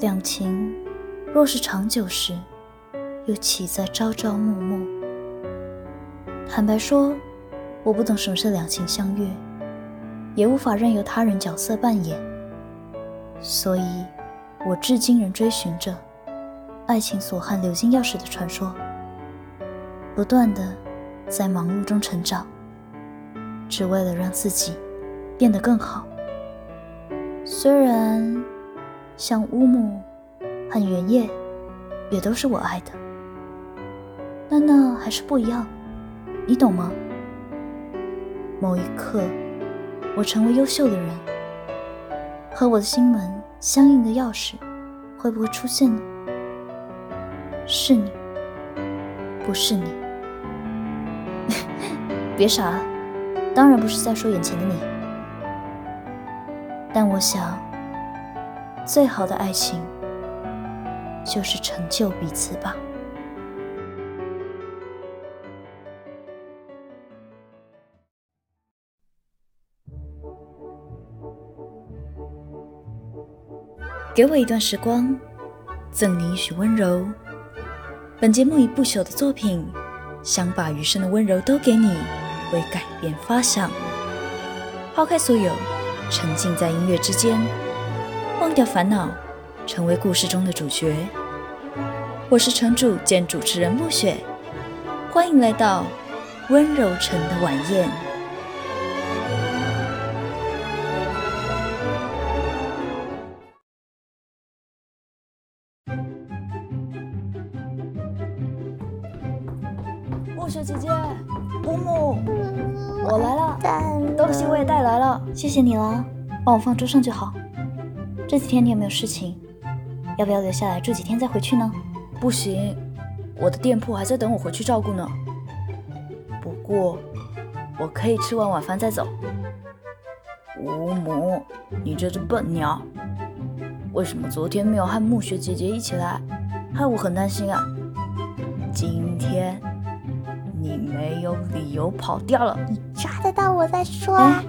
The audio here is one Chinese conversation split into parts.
两情若是长久时，又岂在朝朝暮暮？坦白说，我不懂什么是两情相悦，也无法任由他人角色扮演，所以，我至今仍追寻着爱情锁汉鎏金钥匙的传说，不断地在忙碌中成长，只为了让自己变得更好。虽然像乌木和原叶，也都是我爱的，但那还是不一样。你懂吗？某一刻，我成为优秀的人，和我的心门相应的钥匙会不会出现呢？是你，不是你？别傻了，当然不是在说眼前的你。但我想，最好的爱情就是成就彼此吧。给我一段时光，赠你一许温柔。本节目以不朽的作品，想把余生的温柔都给你，为改变发想。抛开所有，沉浸在音乐之间，忘掉烦恼，成为故事中的主角。我是城主兼主持人暮雪，欢迎来到温柔城的晚宴。暮雪姐姐，乌木，我来了，东西我也带来了，谢谢你了，帮我放桌上就好。这几天你有没有事情？要不要留下来住几天再回去呢？不行，我的店铺还在等我回去照顾呢。不过，我可以吃完晚饭再走。吴母，你这只笨鸟，为什么昨天没有和暮雪姐姐一起来？害我很担心啊。今天。你没有理由跑掉了。你抓得到我再说啊！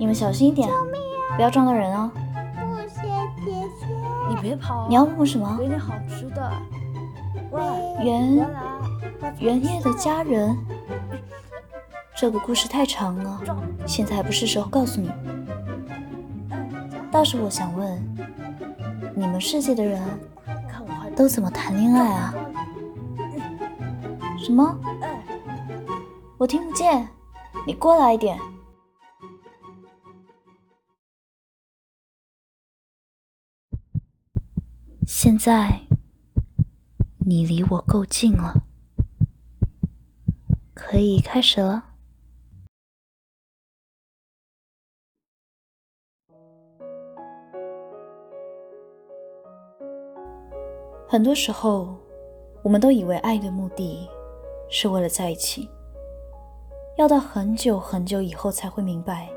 你们小心一点，救命啊！不要撞到人哦。你别跑！你要问我什么？给点好吃的。喂，原原叶的家人。这个故事太长了，现在还不是时候告诉你。倒是我想问，你们世界的人都怎么谈恋爱啊？什么？我听不见，你过来一点。现在你离我够近了，可以开始了。很多时候，我们都以为爱的目的是为了在一起。要到很久很久以后才会明白，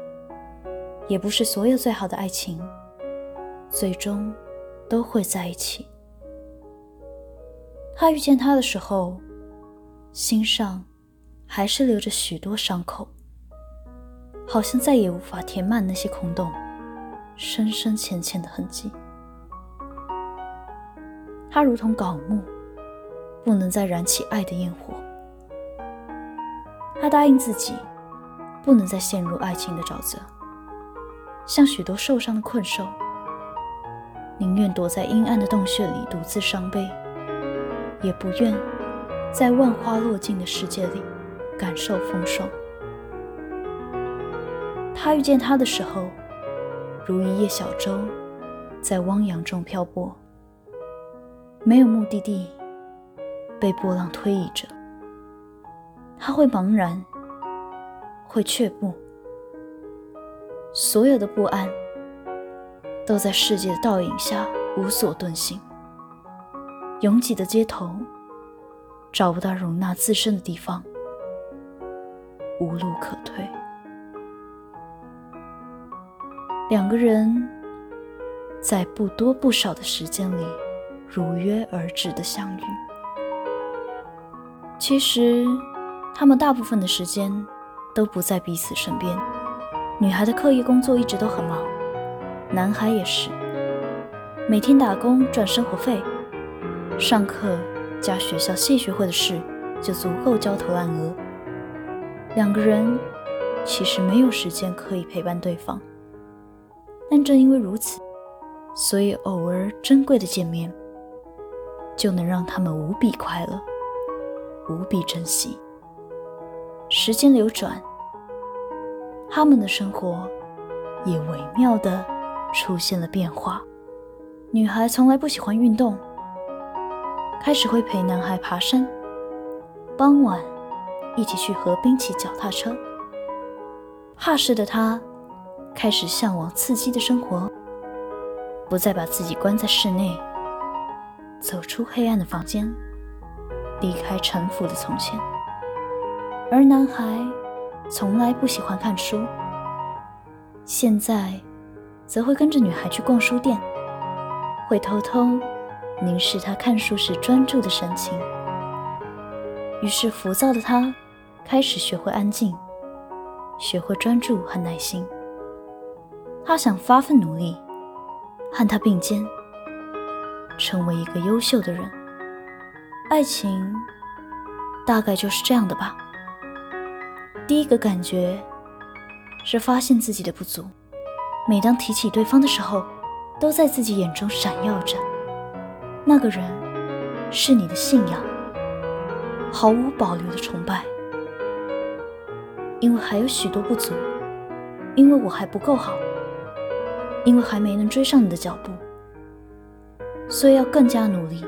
也不是所有最好的爱情，最终都会在一起。他遇见他的时候，心上还是留着许多伤口，好像再也无法填满那些空洞，深深浅浅的痕迹。他如同槁木，不能再燃起爱的焰火。他答应自己，不能再陷入爱情的沼泽，像许多受伤的困兽，宁愿躲在阴暗的洞穴里独自伤悲，也不愿在万花落尽的世界里感受丰收。他遇见他的时候，如一叶小舟，在汪洋中漂泊，没有目的地，被波浪推移着。他会茫然，会却步，所有的不安都在世界的倒影下无所遁形。拥挤的街头找不到容纳自身的地方，无路可退。两个人在不多不少的时间里如约而至的相遇，其实。他们大部分的时间都不在彼此身边。女孩的课业工作一直都很忙，男孩也是。每天打工赚生活费，上课加学校系学会的事就足够焦头烂额。两个人其实没有时间可以陪伴对方，但正因为如此，所以偶尔珍贵的见面，就能让他们无比快乐，无比珍惜。时间流转，他们的生活也微妙的出现了变化。女孩从来不喜欢运动，开始会陪男孩爬山，傍晚一起去河边骑脚踏车。怕事的她开始向往刺激的生活，不再把自己关在室内。走出黑暗的房间，离开沉浮的从前。而男孩从来不喜欢看书，现在则会跟着女孩去逛书店，会偷偷凝视她看书时专注的神情。于是浮躁的他开始学会安静，学会专注和耐心。他想发奋努力，和他并肩。成为一个优秀的人，爱情大概就是这样的吧。第一个感觉是发现自己的不足，每当提起对方的时候，都在自己眼中闪耀着。那个人是你的信仰，毫无保留的崇拜。因为还有许多不足，因为我还不够好，因为还没能追上你的脚步。所以要更加努力，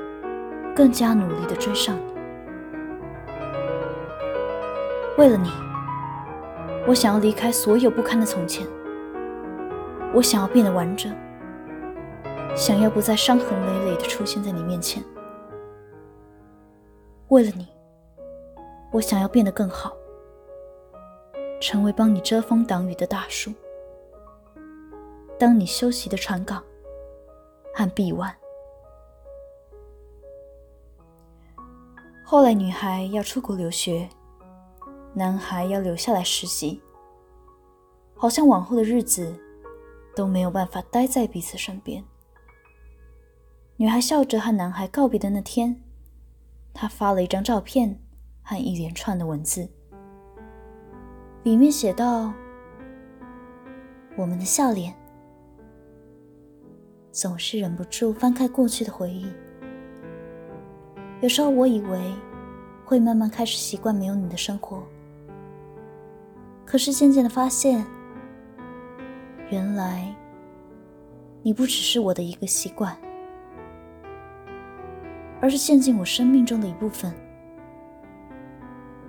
更加努力地追上你。为了你，我想要离开所有不堪的从前。我想要变得完整，想要不再伤痕累累地出现在你面前。为了你，我想要变得更好，成为帮你遮风挡雨的大树，当你休息的船港和臂弯。后来，女孩要出国留学，男孩要留下来实习。好像往后的日子都没有办法待在彼此身边。女孩笑着和男孩告别的那天，她发了一张照片和一连串的文字，里面写道：“我们的笑脸，总是忍不住翻开过去的回忆。”有时候我以为会慢慢开始习惯没有你的生活，可是渐渐的发现，原来你不只是我的一个习惯，而是陷进我生命中的一部分。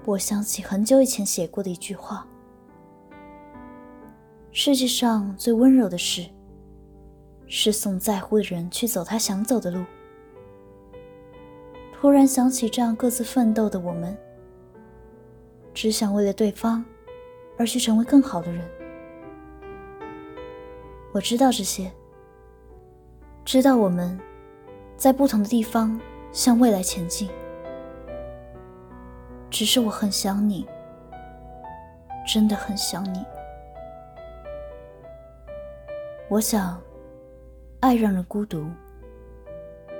我想起很久以前写过的一句话：世界上最温柔的事，是送在乎的人去走他想走的路。突然想起，这样各自奋斗的我们，只想为了对方而去成为更好的人。我知道这些，知道我们在不同的地方向未来前进。只是我很想你，真的很想你。我想，爱让人孤独，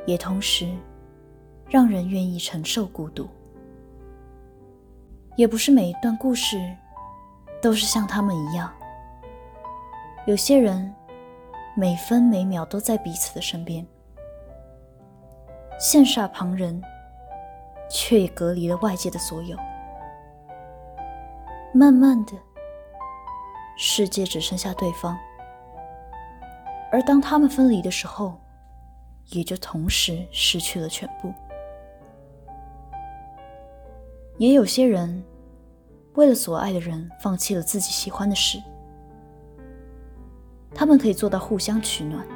也同时。让人愿意承受孤独，也不是每一段故事都是像他们一样。有些人每分每秒都在彼此的身边，羡煞旁人，却也隔离了外界的所有。慢慢的，世界只剩下对方，而当他们分离的时候，也就同时失去了全部。也有些人，为了所爱的人，放弃了自己喜欢的事。他们可以做到互相取暖，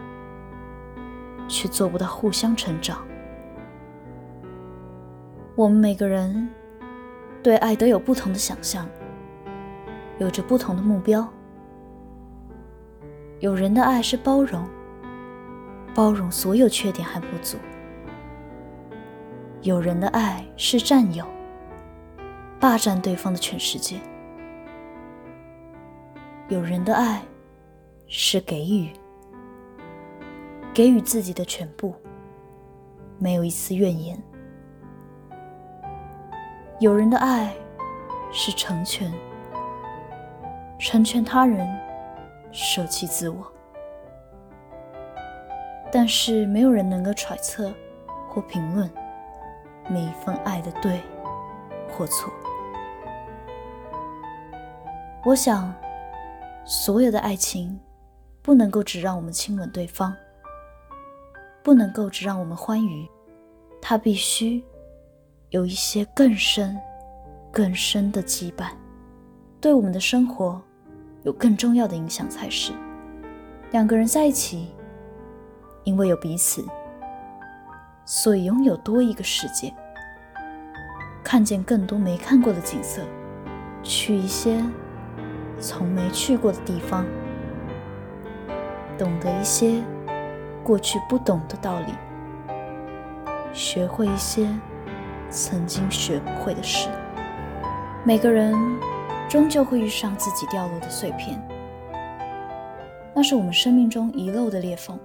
却做不到互相成长。我们每个人对爱都有不同的想象，有着不同的目标。有人的爱是包容，包容所有缺点和不足；有人的爱是占有。霸占对方的全世界。有人的爱是给予，给予自己的全部，没有一丝怨言。有人的爱是成全，成全他人，舍弃自我。但是没有人能够揣测或评论每一份爱的对或错。我想，所有的爱情不能够只让我们亲吻对方，不能够只让我们欢愉，它必须有一些更深、更深的羁绊，对我们的生活有更重要的影响才是。两个人在一起。因为有彼此，所以拥有多一个世界，看见更多没看过的景色，去一些从没去过的地方，懂得一些过去不懂的道理，学会一些曾经学不会的事。每个人终究会遇上自己掉落的碎片，那是我们生命中遗漏的裂缝。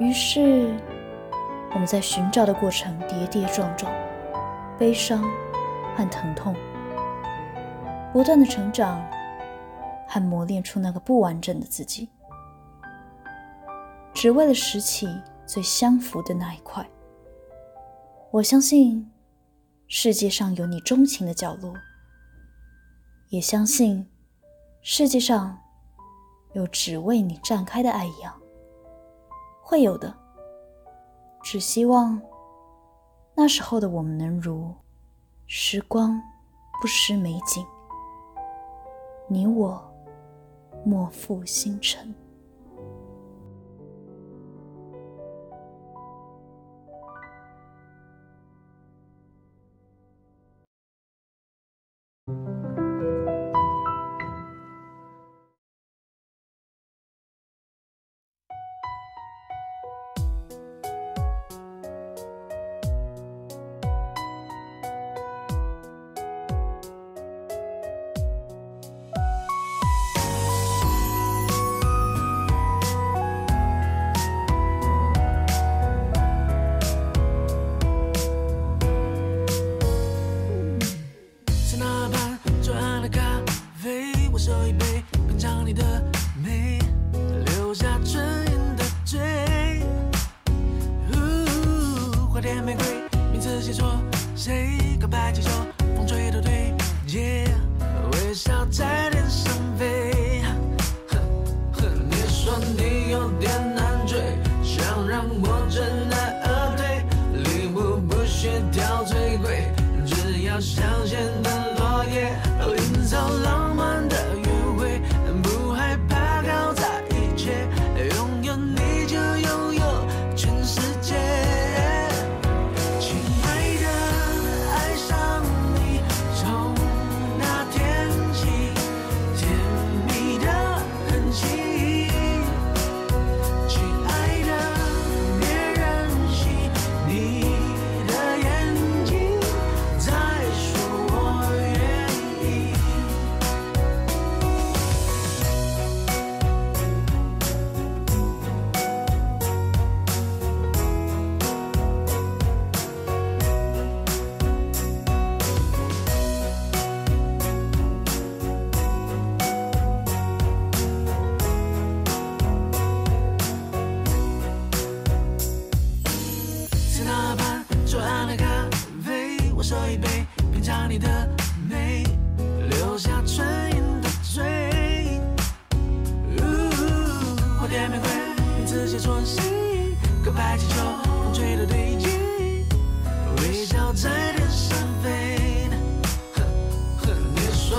于是，我们在寻找的过程跌跌撞撞，悲伤和疼痛，不断的成长和磨练出那个不完整的自己，只为了拾起最相符的那一块。我相信世界上有你钟情的角落，也相信世界上有只为你绽开的爱一样。会有的，只希望那时候的我们能如时光不失美景，你我莫负星辰。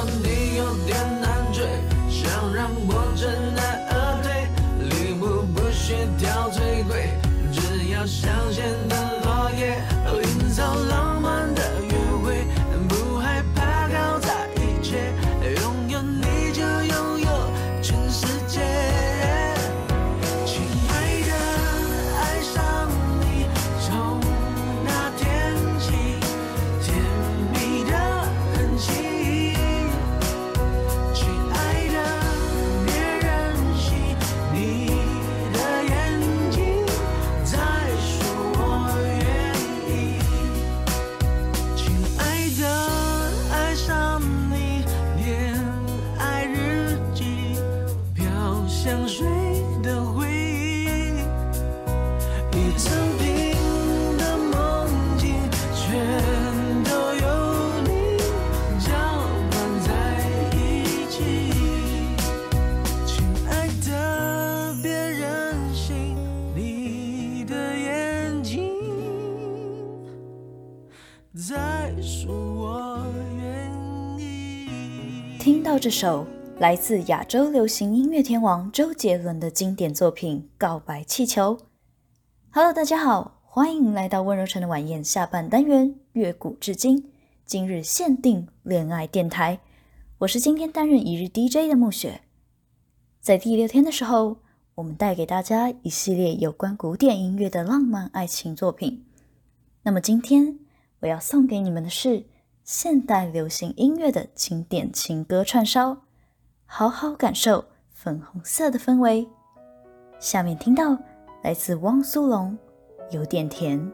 你有点难追想让我知难而退。礼物不需挑最贵只要香榭的到这首来自亚洲流行音乐天王周杰伦的经典作品《告白气球》。Hello，大家好，欢迎来到温柔城的晚宴下半单元，乐古至今，今日限定恋爱电台。我是今天担任一日 DJ 的暮雪。在第六天的时候，我们带给大家一系列有关古典音乐的浪漫爱情作品。那么今天我要送给你们的是现代流行音乐的经典情歌串烧，好好感受粉红色的氛围。下面听到来自汪苏泷，有点甜。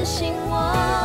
相信我。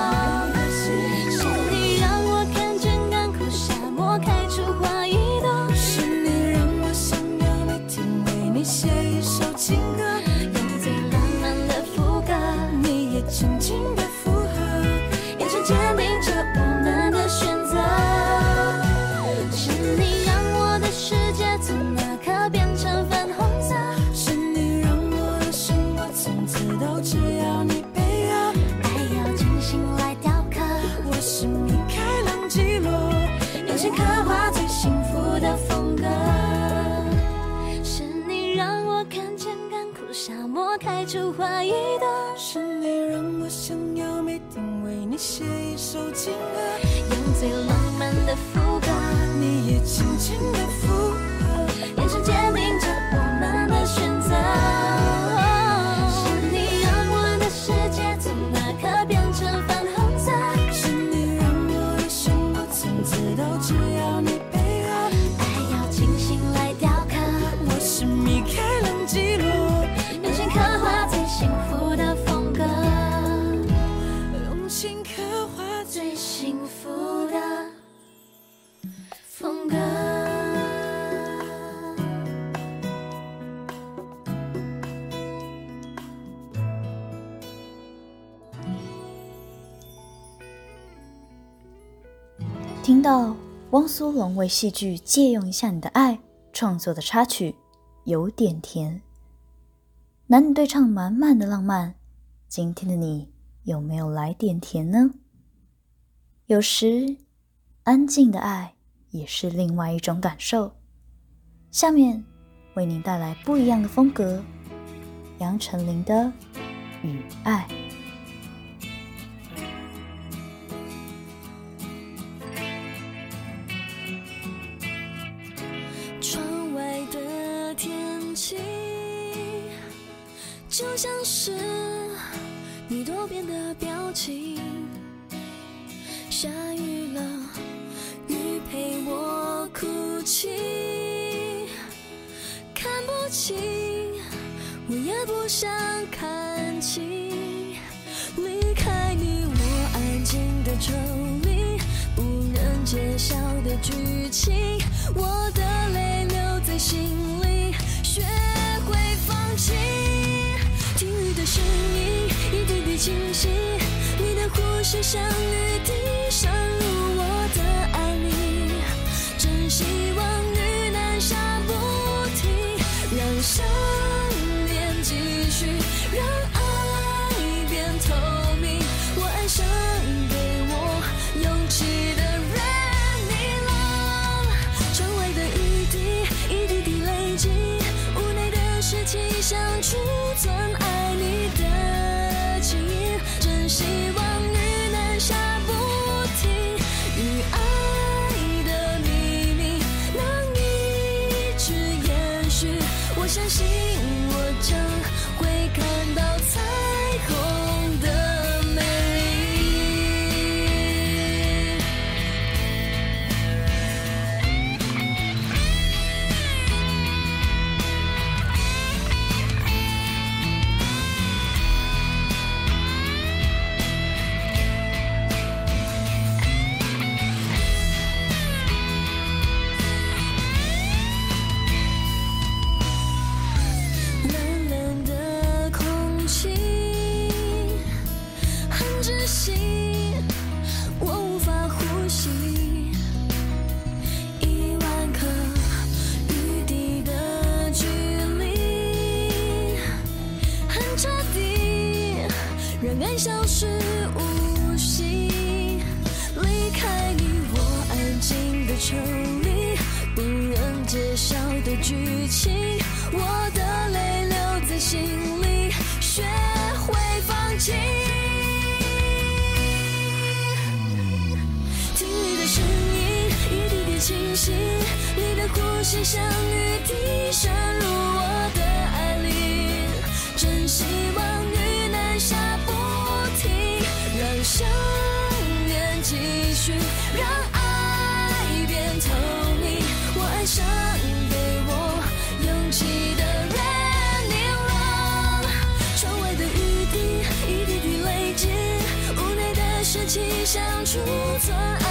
汪苏泷为戏剧《借用一下你的爱》创作的插曲，有点甜。男女对唱满满的浪漫，今天的你有没有来点甜呢？有时，安静的爱也是另外一种感受。下面为您带来不一样的风格，杨丞琳的《与爱》。让爱变透明。我爱上起的 running run，窗外的雨滴一滴滴累积，屋内的深情像储存。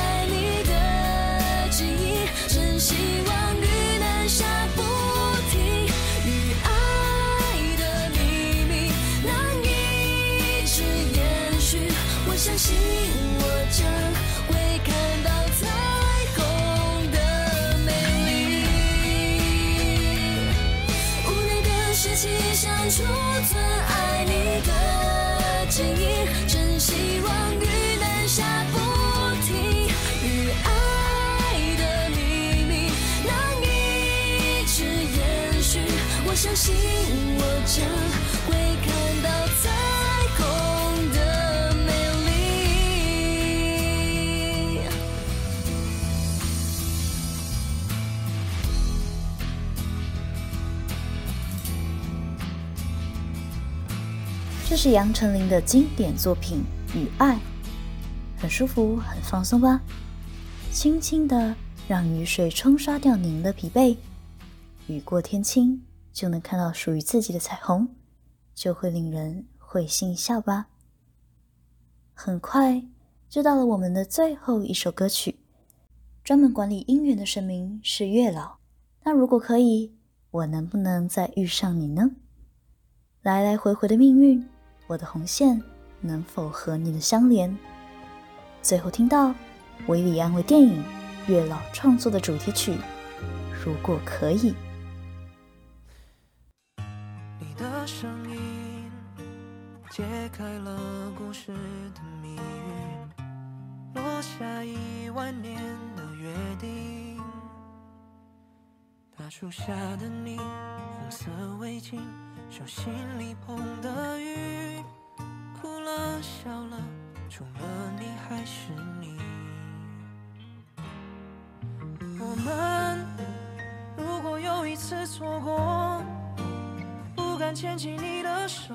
这是杨丞琳的经典作品《雨爱》，很舒服，很放松吧？轻轻的让雨水冲刷掉您的疲惫，雨过天晴就能看到属于自己的彩虹，就会令人会心一笑吧？很快就到了我们的最后一首歌曲，专门管理姻缘的神明是月老。那如果可以，我能不能再遇上你呢？来来回回的命运。我的红线能否和你的相连？最后听到韦礼安为电影《月老》创作的主题曲《如果可以》。下一万年的约定。大树下的你，红色围巾。手心里捧的雨，哭了笑了，除了你还是你。我们如果有一次错过，不敢牵起你的手，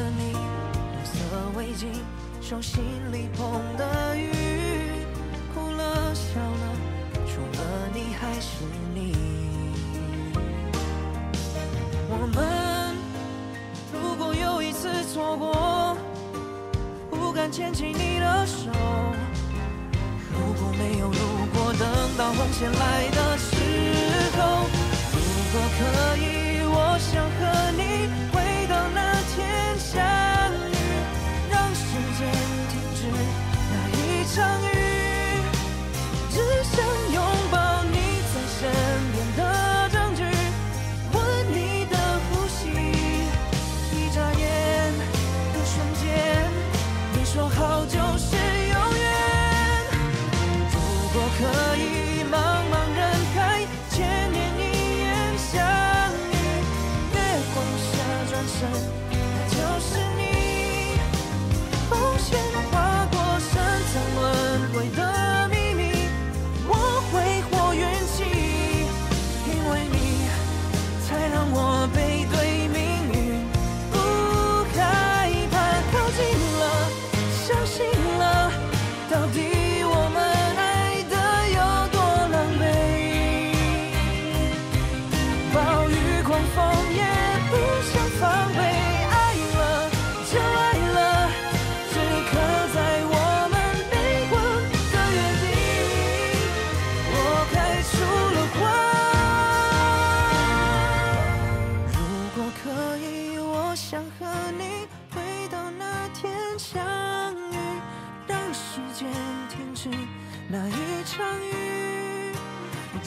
的你，绿色围巾，手心里捧的雨，哭了笑了，除了你还是你。我们如果有一次错过，不敢牵起你的手，如果没有如果，等到红线来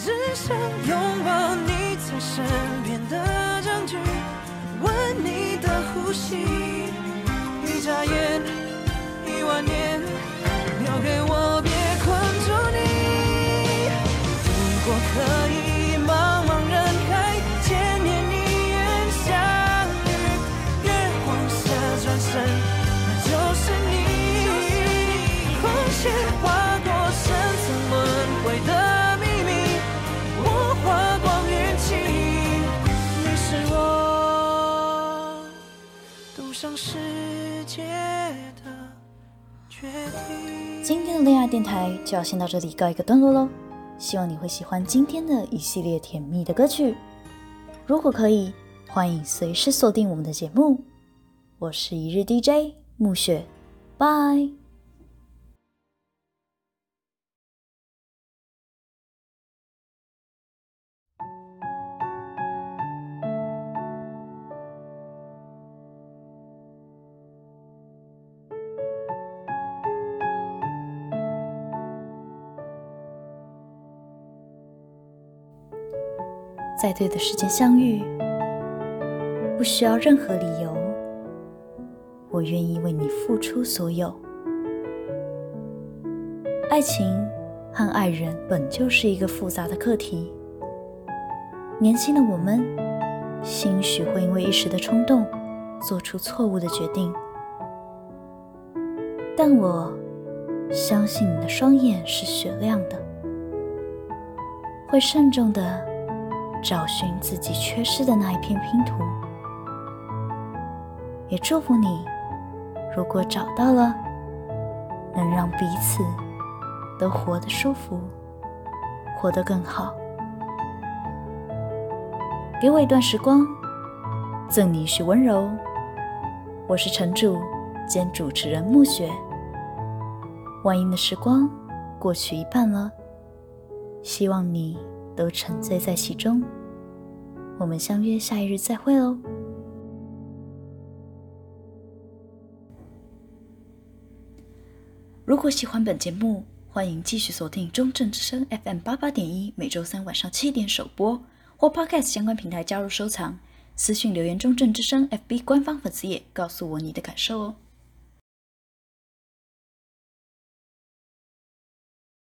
只想拥抱你在身边的证据，吻你的呼吸，一眨眼，一万年，留给我，电台就要先到这里告一个段落喽，希望你会喜欢今天的一系列甜蜜的歌曲。如果可以，欢迎随时锁定我们的节目。我是一日 DJ 暮雪，拜。在对的时间相遇，不需要任何理由。我愿意为你付出所有。爱情和爱人本就是一个复杂的课题。年轻的我们，兴许会因为一时的冲动，做出错误的决定。但我相信你的双眼是雪亮的，会慎重的。找寻自己缺失的那一片拼图，也祝福你，如果找到了，能让彼此都活得舒服，活得更好。给我一段时光，赠你一许温柔。我是城主兼主持人暮雪。晚宴的时光过去一半了，希望你。都沉醉在其中，我们相约下一日再会哦。如果喜欢本节目，欢迎继续锁定中正之声 FM 八八点一，每周三晚上七点首播，或 Podcast 相关平台加入收藏，私信留言中正之声 FB 官方粉丝页，告诉我你的感受哦。